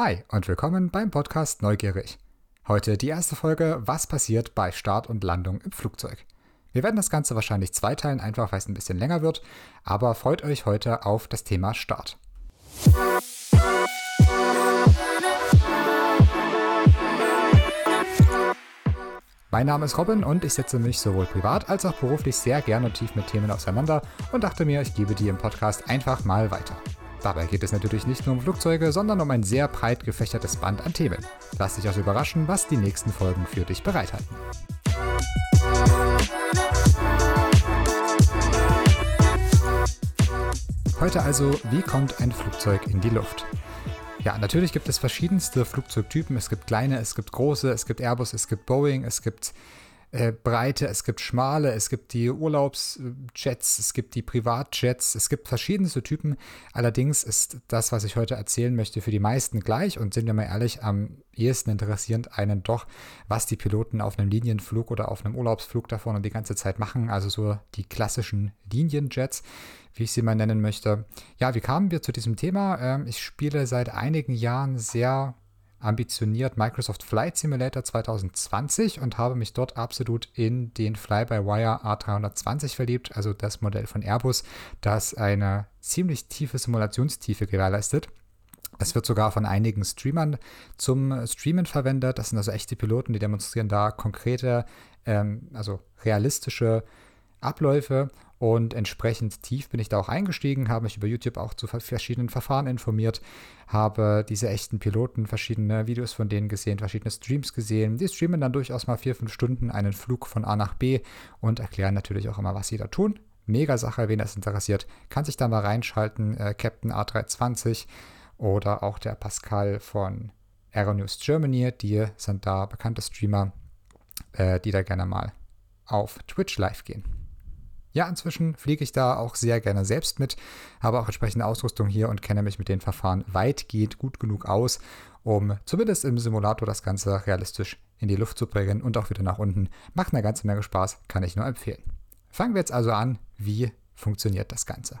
Hi und willkommen beim Podcast Neugierig. Heute die erste Folge Was passiert bei Start und Landung im Flugzeug. Wir werden das Ganze wahrscheinlich zweiteilen, einfach weil es ein bisschen länger wird, aber freut euch heute auf das Thema Start. Mein Name ist Robin und ich setze mich sowohl privat als auch beruflich sehr gerne und tief mit Themen auseinander und dachte mir, ich gebe die im Podcast einfach mal weiter. Dabei geht es natürlich nicht nur um Flugzeuge, sondern um ein sehr breit gefächertes Band an Themen. Lass dich also überraschen, was die nächsten Folgen für dich bereithalten. Heute also, wie kommt ein Flugzeug in die Luft? Ja, natürlich gibt es verschiedenste Flugzeugtypen. Es gibt kleine, es gibt große, es gibt Airbus, es gibt Boeing, es gibt äh, breite, es gibt schmale, es gibt die Urlaubsjets, es gibt die Privatjets, es gibt verschiedenste Typen. Allerdings ist das, was ich heute erzählen möchte, für die meisten gleich und sind wir mal ehrlich, am ehesten interessierend einen doch, was die Piloten auf einem Linienflug oder auf einem Urlaubsflug da vorne die ganze Zeit machen, also so die klassischen Linienjets, wie ich sie mal nennen möchte. Ja, wie kamen wir zu diesem Thema? Ähm, ich spiele seit einigen Jahren sehr ambitioniert Microsoft Flight Simulator 2020 und habe mich dort absolut in den Fly-by-Wire A320 verliebt, also das Modell von Airbus, das eine ziemlich tiefe Simulationstiefe gewährleistet. Es wird sogar von einigen Streamern zum Streamen verwendet. Das sind also echte Piloten, die demonstrieren da konkrete, ähm, also realistische Abläufe und entsprechend tief bin ich da auch eingestiegen, habe mich über YouTube auch zu verschiedenen Verfahren informiert, habe diese echten Piloten verschiedene Videos von denen gesehen, verschiedene Streams gesehen. Die streamen dann durchaus mal vier, fünf Stunden einen Flug von A nach B und erklären natürlich auch immer, was sie da tun. Mega Sache, wen das interessiert, kann sich da mal reinschalten. Äh, Captain A320 oder auch der Pascal von Aeronews Germany, die sind da bekannte Streamer, äh, die da gerne mal auf Twitch live gehen. Ja, inzwischen fliege ich da auch sehr gerne selbst mit, habe auch entsprechende Ausrüstung hier und kenne mich mit den Verfahren weitgehend gut genug aus, um zumindest im Simulator das Ganze realistisch in die Luft zu bringen und auch wieder nach unten. Macht eine ganze Menge Spaß, kann ich nur empfehlen. Fangen wir jetzt also an, wie funktioniert das Ganze.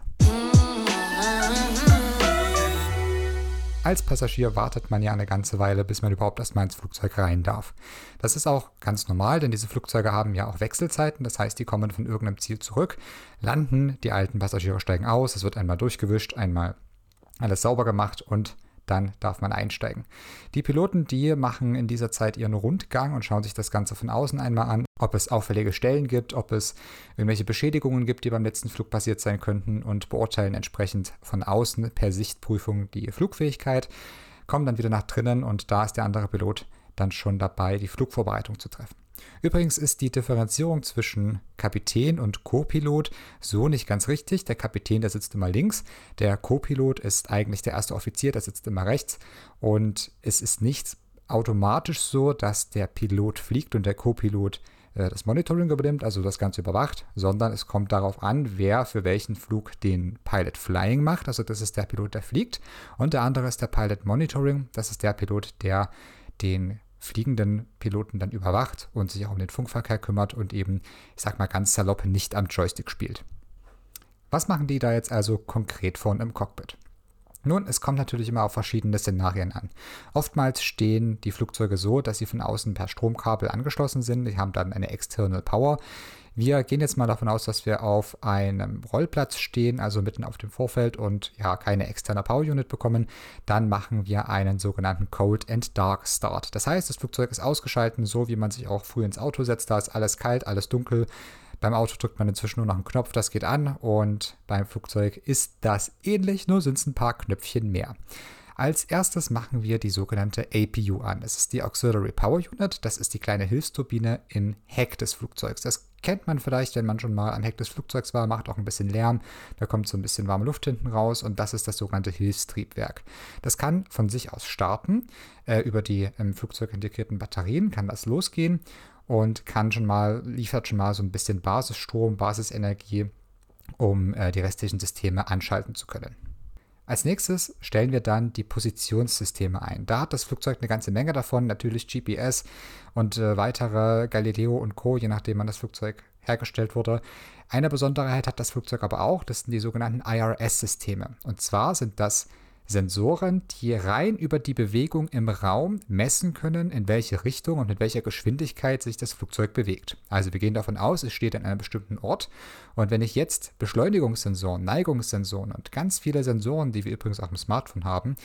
Als Passagier wartet man ja eine ganze Weile, bis man überhaupt erstmal ins Flugzeug rein darf. Das ist auch ganz normal, denn diese Flugzeuge haben ja auch Wechselzeiten, das heißt, die kommen von irgendeinem Ziel zurück, landen, die alten Passagiere steigen aus, es wird einmal durchgewischt, einmal alles sauber gemacht und dann darf man einsteigen. Die Piloten, die machen in dieser Zeit ihren Rundgang und schauen sich das Ganze von außen einmal an, ob es auffällige Stellen gibt, ob es irgendwelche Beschädigungen gibt, die beim letzten Flug passiert sein könnten und beurteilen entsprechend von außen per Sichtprüfung die Flugfähigkeit, kommen dann wieder nach drinnen und da ist der andere Pilot dann schon dabei, die Flugvorbereitung zu treffen. Übrigens ist die Differenzierung zwischen Kapitän und Co-Pilot so nicht ganz richtig. Der Kapitän, der sitzt immer links, der Co-Pilot ist eigentlich der erste Offizier, der sitzt immer rechts und es ist nicht automatisch so, dass der Pilot fliegt und der Co-Pilot äh, das Monitoring übernimmt, also das Ganze überwacht, sondern es kommt darauf an, wer für welchen Flug den Pilot Flying macht. Also das ist der Pilot, der fliegt. Und der andere ist der Pilot Monitoring. Das ist der Pilot, der den fliegenden Piloten dann überwacht und sich auch um den Funkverkehr kümmert und eben, ich sag mal ganz salopp, nicht am Joystick spielt. Was machen die da jetzt also konkret vorne im Cockpit? Nun, es kommt natürlich immer auf verschiedene Szenarien an. Oftmals stehen die Flugzeuge so, dass sie von außen per Stromkabel angeschlossen sind. Die haben dann eine External Power. Wir gehen jetzt mal davon aus, dass wir auf einem Rollplatz stehen, also mitten auf dem Vorfeld und ja, keine externe Power Unit bekommen. Dann machen wir einen sogenannten Cold and Dark Start. Das heißt, das Flugzeug ist ausgeschaltet, so wie man sich auch früh ins Auto setzt. Da ist alles kalt, alles dunkel. Beim Auto drückt man inzwischen nur noch einen Knopf, das geht an und beim Flugzeug ist das ähnlich, nur sind es ein paar Knöpfchen mehr. Als erstes machen wir die sogenannte APU an. Das ist die Auxiliary Power Unit. Das ist die kleine Hilfsturbine im Heck des Flugzeugs. Das kennt man vielleicht, wenn man schon mal am Heck des Flugzeugs war, macht auch ein bisschen Lärm. Da kommt so ein bisschen warme Luft hinten raus und das ist das sogenannte Hilfstriebwerk. Das kann von sich aus starten. Äh, über die im Flugzeug integrierten Batterien kann das losgehen und kann schon mal, liefert schon mal so ein bisschen Basisstrom, Basisenergie, um äh, die restlichen Systeme anschalten zu können. Als nächstes stellen wir dann die Positionssysteme ein. Da hat das Flugzeug eine ganze Menge davon, natürlich GPS und äh, weitere Galileo und Co., je nachdem wann das Flugzeug hergestellt wurde. Eine Besonderheit hat das Flugzeug aber auch, das sind die sogenannten IRS-Systeme. Und zwar sind das Sensoren, die rein über die Bewegung im Raum messen können, in welche Richtung und mit welcher Geschwindigkeit sich das Flugzeug bewegt. Also wir gehen davon aus, es steht an einem bestimmten Ort und wenn ich jetzt Beschleunigungssensoren, Neigungssensoren und ganz viele Sensoren, die wir übrigens auch im Smartphone haben,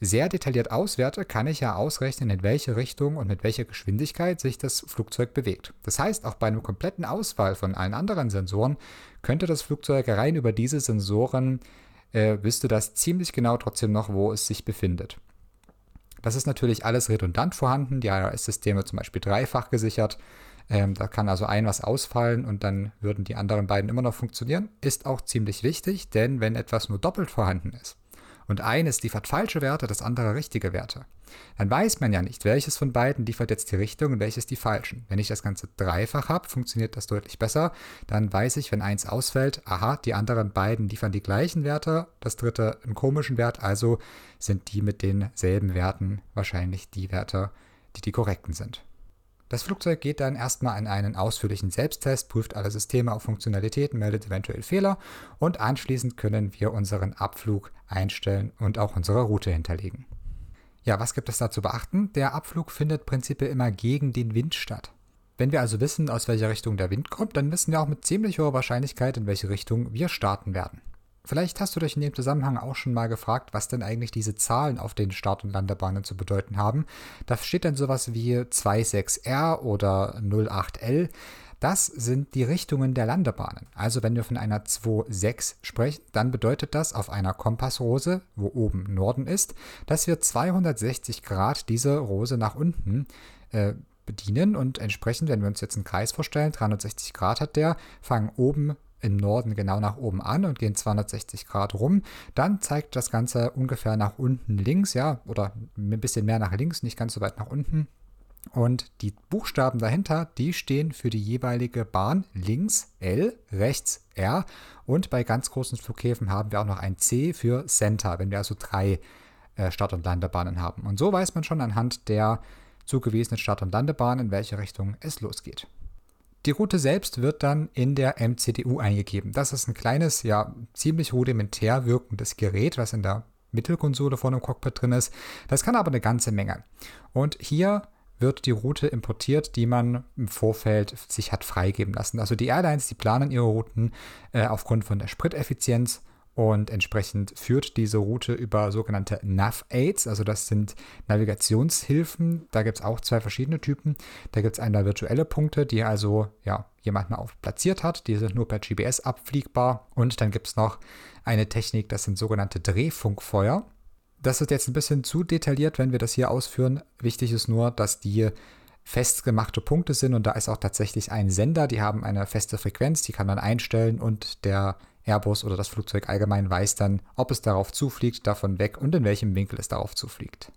sehr detailliert auswerte, kann ich ja ausrechnen, in welche Richtung und mit welcher Geschwindigkeit sich das Flugzeug bewegt. Das heißt, auch bei einem kompletten Auswahl von allen anderen Sensoren könnte das Flugzeug rein über diese Sensoren äh, wüsste das ziemlich genau trotzdem noch, wo es sich befindet. Das ist natürlich alles redundant vorhanden. Die IRS-Systeme zum Beispiel dreifach gesichert. Ähm, da kann also ein was ausfallen und dann würden die anderen beiden immer noch funktionieren. Ist auch ziemlich wichtig, denn wenn etwas nur doppelt vorhanden ist, und eines liefert falsche Werte, das andere richtige Werte, dann weiß man ja nicht, welches von beiden liefert jetzt die Richtung und welches die falschen. Wenn ich das Ganze dreifach habe, funktioniert das deutlich besser. Dann weiß ich, wenn eins ausfällt, aha, die anderen beiden liefern die gleichen Werte, das dritte einen komischen Wert, also sind die mit denselben Werten wahrscheinlich die Werte, die die korrekten sind. Das Flugzeug geht dann erstmal in einen ausführlichen Selbsttest, prüft alle Systeme auf Funktionalitäten, meldet eventuell Fehler und anschließend können wir unseren Abflug einstellen und auch unsere Route hinterlegen. Ja, was gibt es da zu beachten? Der Abflug findet prinzipiell immer gegen den Wind statt. Wenn wir also wissen, aus welcher Richtung der Wind kommt, dann wissen wir auch mit ziemlich hoher Wahrscheinlichkeit, in welche Richtung wir starten werden. Vielleicht hast du dich in dem Zusammenhang auch schon mal gefragt, was denn eigentlich diese Zahlen auf den Start- und Landebahnen zu bedeuten haben. Da steht dann sowas wie 26R oder 08L. Das sind die Richtungen der Landebahnen. Also wenn wir von einer 2,6 sprechen, dann bedeutet das auf einer Kompassrose, wo oben Norden ist, dass wir 260 Grad diese Rose nach unten äh, bedienen und entsprechend, wenn wir uns jetzt einen Kreis vorstellen, 360 Grad hat der, fangen oben im Norden genau nach oben an und gehen 260 Grad rum. Dann zeigt das Ganze ungefähr nach unten links, ja, oder ein bisschen mehr nach links, nicht ganz so weit nach unten. Und die Buchstaben dahinter, die stehen für die jeweilige Bahn. Links L, rechts R. Und bei ganz großen Flughäfen haben wir auch noch ein C für Center, wenn wir also drei äh, Start- und Landebahnen haben. Und so weiß man schon anhand der zugewiesenen Start- und Landebahn, in welche Richtung es losgeht. Die Route selbst wird dann in der MCDU eingegeben. Das ist ein kleines, ja, ziemlich rudimentär wirkendes Gerät, was in der Mittelkonsole von einem Cockpit drin ist. Das kann aber eine ganze Menge. Und hier wird die Route importiert, die man im Vorfeld sich hat freigeben lassen. Also die Airlines, die planen ihre Routen äh, aufgrund von der Spriteffizienz und entsprechend führt diese Route über sogenannte Nav-Aids, also das sind Navigationshilfen. Da gibt es auch zwei verschiedene Typen. Da gibt es einmal virtuelle Punkte, die also ja, jemand auf platziert hat. Die sind nur per GPS abfliegbar. Und dann gibt es noch eine Technik, das sind sogenannte Drehfunkfeuer. Das ist jetzt ein bisschen zu detailliert, wenn wir das hier ausführen. Wichtig ist nur, dass die festgemachte Punkte sind und da ist auch tatsächlich ein Sender, die haben eine feste Frequenz, die kann man einstellen und der Airbus oder das Flugzeug allgemein weiß dann, ob es darauf zufliegt, davon weg und in welchem Winkel es darauf zufliegt.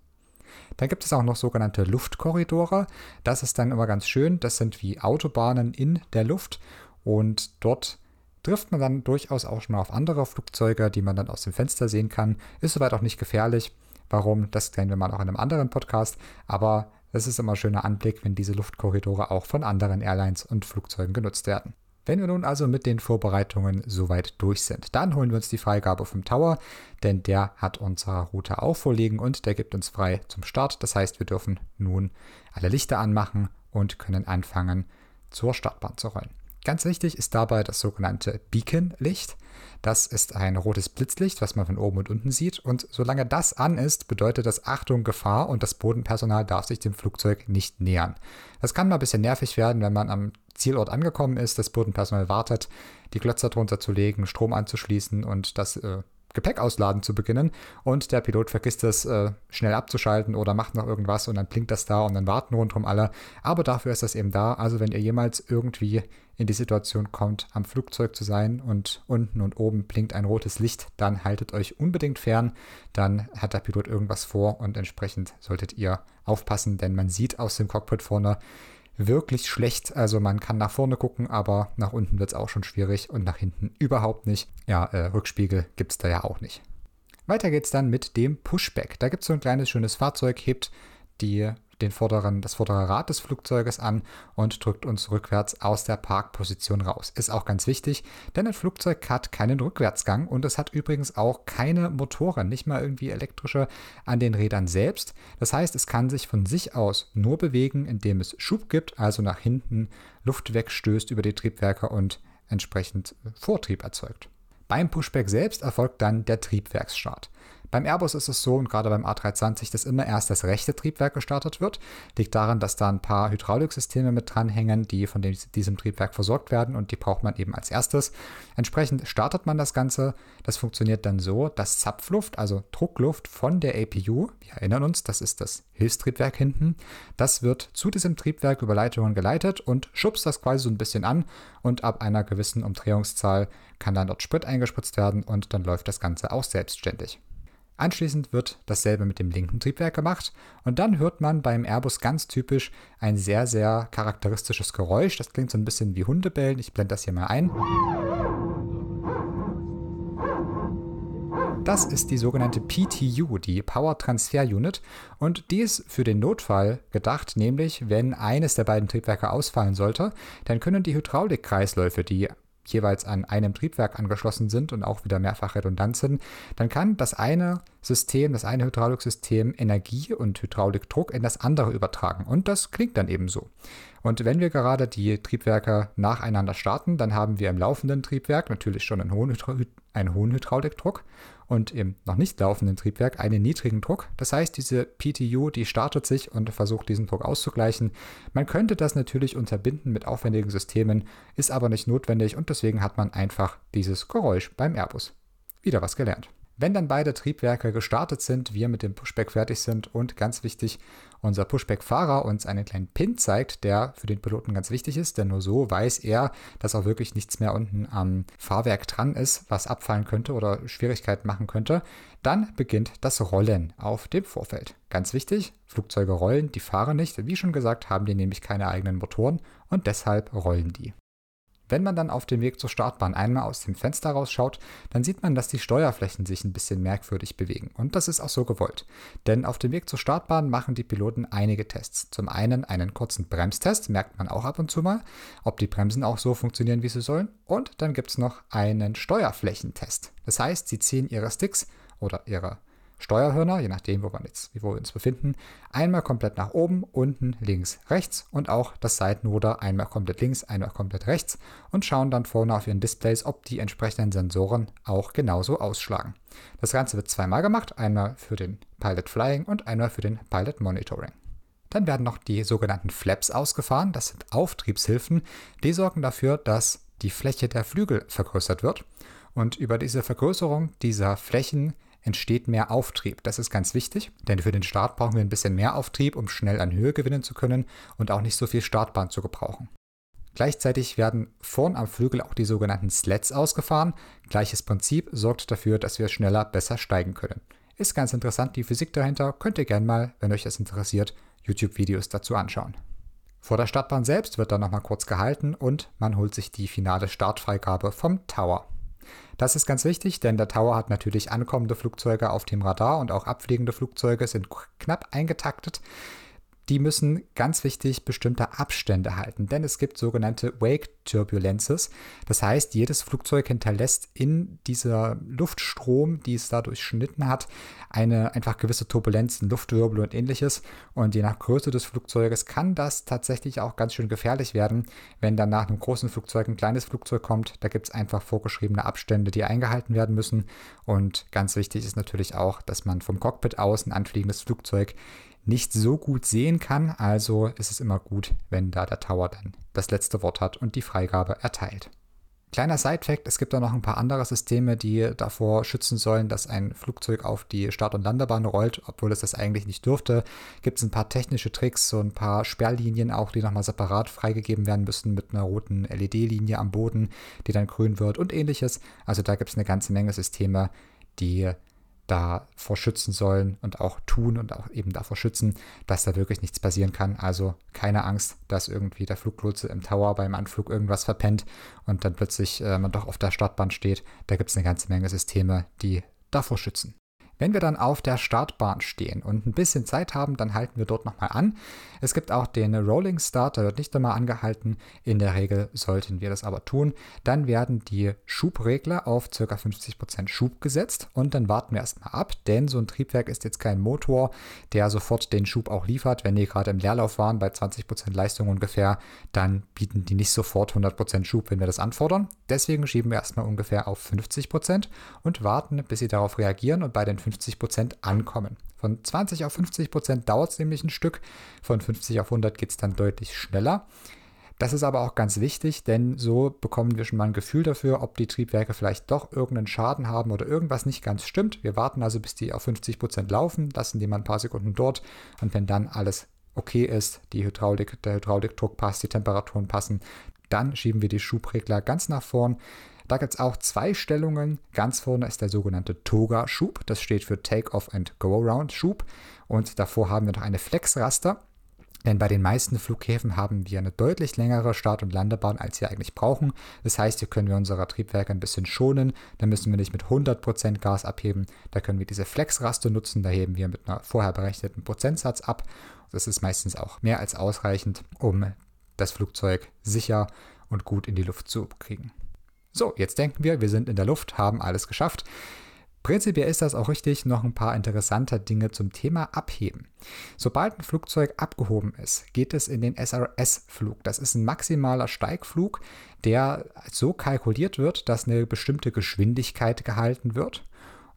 Dann gibt es auch noch sogenannte Luftkorridore. Das ist dann immer ganz schön. Das sind wie Autobahnen in der Luft und dort trifft man dann durchaus auch schon mal auf andere Flugzeuge, die man dann aus dem Fenster sehen kann. Ist soweit auch nicht gefährlich. Warum? Das kennen wir mal auch in einem anderen Podcast. Aber es ist immer ein schöner Anblick, wenn diese Luftkorridore auch von anderen Airlines und Flugzeugen genutzt werden. Wenn wir nun also mit den Vorbereitungen soweit durch sind, dann holen wir uns die Freigabe vom Tower, denn der hat unsere Route auch vorliegen und der gibt uns frei zum Start. Das heißt, wir dürfen nun alle Lichter anmachen und können anfangen, zur Startbahn zu rollen. Ganz wichtig ist dabei das sogenannte Beacon-Licht. Das ist ein rotes Blitzlicht, was man von oben und unten sieht. Und solange das an ist, bedeutet das Achtung, Gefahr und das Bodenpersonal darf sich dem Flugzeug nicht nähern. Das kann mal ein bisschen nervig werden, wenn man am Zielort angekommen ist, das Bodenpersonal wartet, die Glötzer drunter zu legen, Strom anzuschließen und das äh, Gepäck ausladen zu beginnen und der Pilot vergisst es äh, schnell abzuschalten oder macht noch irgendwas und dann blinkt das da und dann warten rundherum alle. Aber dafür ist das eben da. Also wenn ihr jemals irgendwie in die Situation kommt, am Flugzeug zu sein und unten und oben blinkt ein rotes Licht, dann haltet euch unbedingt fern. Dann hat der Pilot irgendwas vor und entsprechend solltet ihr aufpassen, denn man sieht aus dem Cockpit vorne, wirklich schlecht. Also man kann nach vorne gucken, aber nach unten wird es auch schon schwierig und nach hinten überhaupt nicht. Ja, äh, Rückspiegel gibt es da ja auch nicht. Weiter geht's dann mit dem Pushback. Da gibt es so ein kleines schönes Fahrzeug, hebt die den vorderen, das vordere Rad des Flugzeuges an und drückt uns rückwärts aus der Parkposition raus. Ist auch ganz wichtig, denn ein Flugzeug hat keinen Rückwärtsgang und es hat übrigens auch keine Motoren, nicht mal irgendwie elektrische an den Rädern selbst. Das heißt, es kann sich von sich aus nur bewegen, indem es Schub gibt, also nach hinten Luft wegstößt über die Triebwerke und entsprechend Vortrieb erzeugt. Beim Pushback selbst erfolgt dann der Triebwerksstart. Beim Airbus ist es so und gerade beim A320, dass immer erst das rechte Triebwerk gestartet wird. Liegt daran, dass da ein paar Hydrauliksysteme mit dranhängen, die von diesem Triebwerk versorgt werden und die braucht man eben als erstes. Entsprechend startet man das Ganze. Das funktioniert dann so, dass Zapfluft, also Druckluft von der APU, wir erinnern uns, das ist das Hilfstriebwerk hinten, das wird zu diesem Triebwerk über Leitungen geleitet und schubst das quasi so ein bisschen an und ab einer gewissen Umdrehungszahl kann dann dort Sprit eingespritzt werden und dann läuft das Ganze auch selbstständig. Anschließend wird dasselbe mit dem linken Triebwerk gemacht und dann hört man beim Airbus ganz typisch ein sehr, sehr charakteristisches Geräusch. Das klingt so ein bisschen wie Hundebellen. Ich blende das hier mal ein. Das ist die sogenannte PTU, die Power Transfer Unit, und die ist für den Notfall gedacht, nämlich wenn eines der beiden Triebwerke ausfallen sollte, dann können die Hydraulikkreisläufe, die jeweils an einem Triebwerk angeschlossen sind und auch wieder mehrfach redundant sind, dann kann das eine System, das eine Hydrauliksystem Energie und Hydraulikdruck in das andere übertragen. Und das klingt dann eben so. Und wenn wir gerade die Triebwerke nacheinander starten, dann haben wir im laufenden Triebwerk natürlich schon einen hohen, Hydra einen hohen Hydraulikdruck und im noch nicht laufenden Triebwerk einen niedrigen Druck. Das heißt, diese PTU, die startet sich und versucht diesen Druck auszugleichen. Man könnte das natürlich unterbinden mit aufwendigen Systemen, ist aber nicht notwendig und deswegen hat man einfach dieses Geräusch beim Airbus. Wieder was gelernt. Wenn dann beide Triebwerke gestartet sind, wir mit dem Pushback fertig sind und ganz wichtig, unser Pushback-Fahrer uns einen kleinen Pin zeigt, der für den Piloten ganz wichtig ist, denn nur so weiß er, dass auch wirklich nichts mehr unten am Fahrwerk dran ist, was abfallen könnte oder Schwierigkeiten machen könnte, dann beginnt das Rollen auf dem Vorfeld. Ganz wichtig, Flugzeuge rollen, die fahren nicht. Wie schon gesagt, haben die nämlich keine eigenen Motoren und deshalb rollen die. Wenn man dann auf dem Weg zur Startbahn einmal aus dem Fenster rausschaut, dann sieht man, dass die Steuerflächen sich ein bisschen merkwürdig bewegen. Und das ist auch so gewollt. Denn auf dem Weg zur Startbahn machen die Piloten einige Tests. Zum einen einen kurzen Bremstest, merkt man auch ab und zu mal, ob die Bremsen auch so funktionieren, wie sie sollen. Und dann gibt es noch einen Steuerflächentest. Das heißt, sie ziehen ihre Sticks oder ihre Steuerhörner, je nachdem, wo, wir, jetzt, wo wir uns befinden, einmal komplett nach oben, unten, links, rechts und auch das Seitenruder einmal komplett links, einmal komplett rechts und schauen dann vorne auf ihren Displays, ob die entsprechenden Sensoren auch genauso ausschlagen. Das Ganze wird zweimal gemacht, einmal für den Pilot Flying und einmal für den Pilot Monitoring. Dann werden noch die sogenannten Flaps ausgefahren, das sind Auftriebshilfen, die sorgen dafür, dass die Fläche der Flügel vergrößert wird. Und über diese Vergrößerung dieser Flächen entsteht mehr Auftrieb. Das ist ganz wichtig, denn für den Start brauchen wir ein bisschen mehr Auftrieb, um schnell an Höhe gewinnen zu können und auch nicht so viel Startbahn zu gebrauchen. Gleichzeitig werden vorn am Flügel auch die sogenannten Sleds ausgefahren. Gleiches Prinzip sorgt dafür, dass wir schneller besser steigen können. Ist ganz interessant, die Physik dahinter. Könnt ihr gerne mal, wenn euch das interessiert, YouTube-Videos dazu anschauen. Vor der Startbahn selbst wird dann nochmal kurz gehalten und man holt sich die finale Startfreigabe vom Tower. Das ist ganz wichtig, denn der Tower hat natürlich ankommende Flugzeuge auf dem Radar und auch abfliegende Flugzeuge sind knapp eingetaktet die müssen ganz wichtig bestimmte Abstände halten, denn es gibt sogenannte Wake Turbulences. Das heißt, jedes Flugzeug hinterlässt in dieser Luftstrom, die es da durchschnitten hat, eine einfach gewisse Turbulenzen, Luftwirbel und ähnliches. Und je nach Größe des Flugzeuges kann das tatsächlich auch ganz schön gefährlich werden, wenn dann nach einem großen Flugzeug ein kleines Flugzeug kommt. Da gibt es einfach vorgeschriebene Abstände, die eingehalten werden müssen. Und ganz wichtig ist natürlich auch, dass man vom Cockpit aus ein anfliegendes Flugzeug nicht so gut sehen kann. Also ist es immer gut, wenn da der Tower dann das letzte Wort hat und die Freigabe erteilt. Kleiner Side-Fact: Es gibt da noch ein paar andere Systeme, die davor schützen sollen, dass ein Flugzeug auf die Start- und Landebahn rollt, obwohl es das eigentlich nicht dürfte. Gibt es ein paar technische Tricks, so ein paar Sperrlinien auch, die nochmal separat freigegeben werden müssen mit einer roten LED-Linie am Boden, die dann grün wird und ähnliches. Also da gibt es eine ganze Menge Systeme, die davor schützen sollen und auch tun und auch eben davor schützen, dass da wirklich nichts passieren kann. Also keine Angst, dass irgendwie der Fluglotse im Tower beim Anflug irgendwas verpennt und dann plötzlich äh, man doch auf der Startbahn steht. Da gibt es eine ganze Menge Systeme, die davor schützen. Wenn wir dann auf der Startbahn stehen und ein bisschen Zeit haben, dann halten wir dort nochmal an. Es gibt auch den Rolling Start, der wird nicht immer angehalten. In der Regel sollten wir das aber tun. Dann werden die Schubregler auf ca. 50% Schub gesetzt und dann warten wir erstmal ab, denn so ein Triebwerk ist jetzt kein Motor, der sofort den Schub auch liefert. Wenn die gerade im Leerlauf waren, bei 20% Leistung ungefähr, dann bieten die nicht sofort 100% Schub, wenn wir das anfordern. Deswegen schieben wir erstmal ungefähr auf 50% und warten, bis sie darauf reagieren und bei den 50% ankommen. Von 20 auf 50% dauert es nämlich ein Stück, von 50 auf 100 geht es dann deutlich schneller. Das ist aber auch ganz wichtig, denn so bekommen wir schon mal ein Gefühl dafür, ob die Triebwerke vielleicht doch irgendeinen Schaden haben oder irgendwas nicht ganz stimmt. Wir warten also, bis die auf 50% laufen, lassen die mal ein paar Sekunden dort und wenn dann alles okay ist, die Hydraulik, der Hydraulikdruck passt, die Temperaturen passen, dann schieben wir die Schubregler ganz nach vorn. Da gibt es auch zwei Stellungen. Ganz vorne ist der sogenannte Toga-Schub. Das steht für Take-Off and Go-Around-Schub. Und davor haben wir noch eine Flex-Raster. Denn bei den meisten Flughäfen haben wir eine deutlich längere Start- und Landebahn, als wir eigentlich brauchen. Das heißt, hier können wir unsere Triebwerke ein bisschen schonen. Da müssen wir nicht mit 100% Gas abheben. Da können wir diese Flex-Raste nutzen. Da heben wir mit einer vorher berechneten Prozentsatz ab. Das ist meistens auch mehr als ausreichend, um das Flugzeug sicher und gut in die Luft zu kriegen. So, jetzt denken wir, wir sind in der Luft, haben alles geschafft. Prinzipiell ist das auch richtig, noch ein paar interessante Dinge zum Thema Abheben. Sobald ein Flugzeug abgehoben ist, geht es in den SRS-Flug. Das ist ein maximaler Steigflug, der so kalkuliert wird, dass eine bestimmte Geschwindigkeit gehalten wird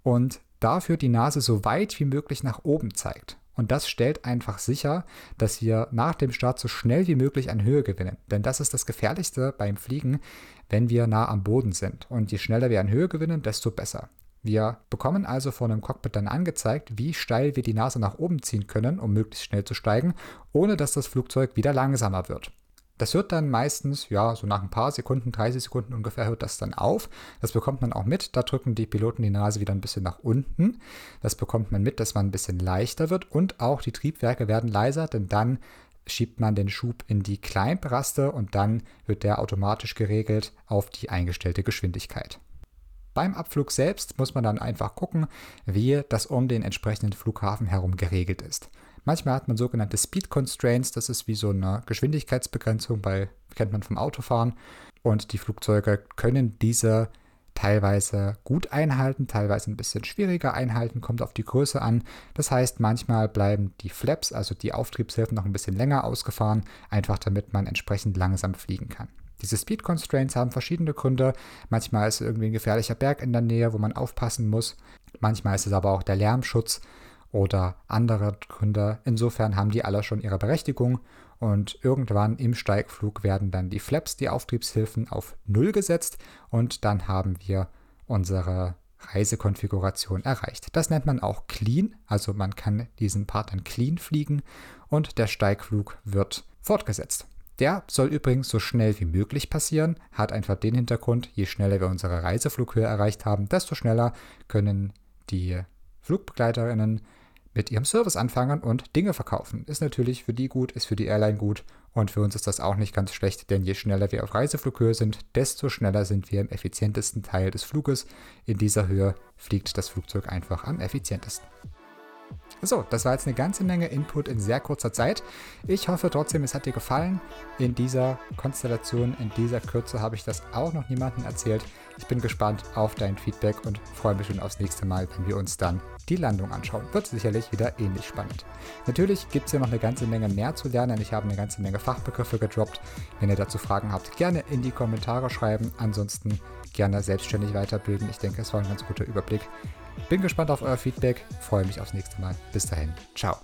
und dafür die Nase so weit wie möglich nach oben zeigt. Und das stellt einfach sicher, dass wir nach dem Start so schnell wie möglich an Höhe gewinnen. Denn das ist das Gefährlichste beim Fliegen, wenn wir nah am Boden sind. Und je schneller wir an Höhe gewinnen, desto besser. Wir bekommen also von einem Cockpit dann angezeigt, wie steil wir die Nase nach oben ziehen können, um möglichst schnell zu steigen, ohne dass das Flugzeug wieder langsamer wird. Das hört dann meistens, ja, so nach ein paar Sekunden, 30 Sekunden ungefähr hört das dann auf. Das bekommt man auch mit. Da drücken die Piloten die Nase wieder ein bisschen nach unten. Das bekommt man mit, dass man ein bisschen leichter wird und auch die Triebwerke werden leiser, denn dann schiebt man den Schub in die Climb-Raste und dann wird der automatisch geregelt auf die eingestellte Geschwindigkeit. Beim Abflug selbst muss man dann einfach gucken, wie das um den entsprechenden Flughafen herum geregelt ist. Manchmal hat man sogenannte Speed Constraints, das ist wie so eine Geschwindigkeitsbegrenzung, bei, kennt man vom Autofahren. Und die Flugzeuge können diese teilweise gut einhalten, teilweise ein bisschen schwieriger einhalten, kommt auf die Größe an. Das heißt, manchmal bleiben die Flaps, also die Auftriebshilfen, noch ein bisschen länger ausgefahren, einfach damit man entsprechend langsam fliegen kann. Diese Speed Constraints haben verschiedene Gründe. Manchmal ist irgendwie ein gefährlicher Berg in der Nähe, wo man aufpassen muss. Manchmal ist es aber auch der Lärmschutz oder andere Gründe. Insofern haben die alle schon ihre Berechtigung und irgendwann im Steigflug werden dann die Flaps, die Auftriebshilfen, auf Null gesetzt und dann haben wir unsere Reisekonfiguration erreicht. Das nennt man auch Clean, also man kann diesen Part dann clean fliegen und der Steigflug wird fortgesetzt. Der soll übrigens so schnell wie möglich passieren, hat einfach den Hintergrund, je schneller wir unsere Reiseflughöhe erreicht haben, desto schneller können die Flugbegleiterinnen mit ihrem Service anfangen und Dinge verkaufen. Ist natürlich für die gut, ist für die Airline gut und für uns ist das auch nicht ganz schlecht, denn je schneller wir auf Reiseflughöhe sind, desto schneller sind wir im effizientesten Teil des Fluges. In dieser Höhe fliegt das Flugzeug einfach am effizientesten. So, das war jetzt eine ganze Menge Input in sehr kurzer Zeit. Ich hoffe trotzdem, es hat dir gefallen. In dieser Konstellation, in dieser Kürze habe ich das auch noch niemandem erzählt. Ich bin gespannt auf dein Feedback und freue mich schon aufs nächste Mal, wenn wir uns dann die Landung anschauen. Wird sicherlich wieder ähnlich spannend. Natürlich gibt es hier noch eine ganze Menge mehr zu lernen. Ich habe eine ganze Menge Fachbegriffe gedroppt. Wenn ihr dazu Fragen habt, gerne in die Kommentare schreiben. Ansonsten gerne selbstständig weiterbilden. Ich denke, es war ein ganz guter Überblick. Bin gespannt auf euer Feedback, freue mich aufs nächste Mal. Bis dahin, ciao.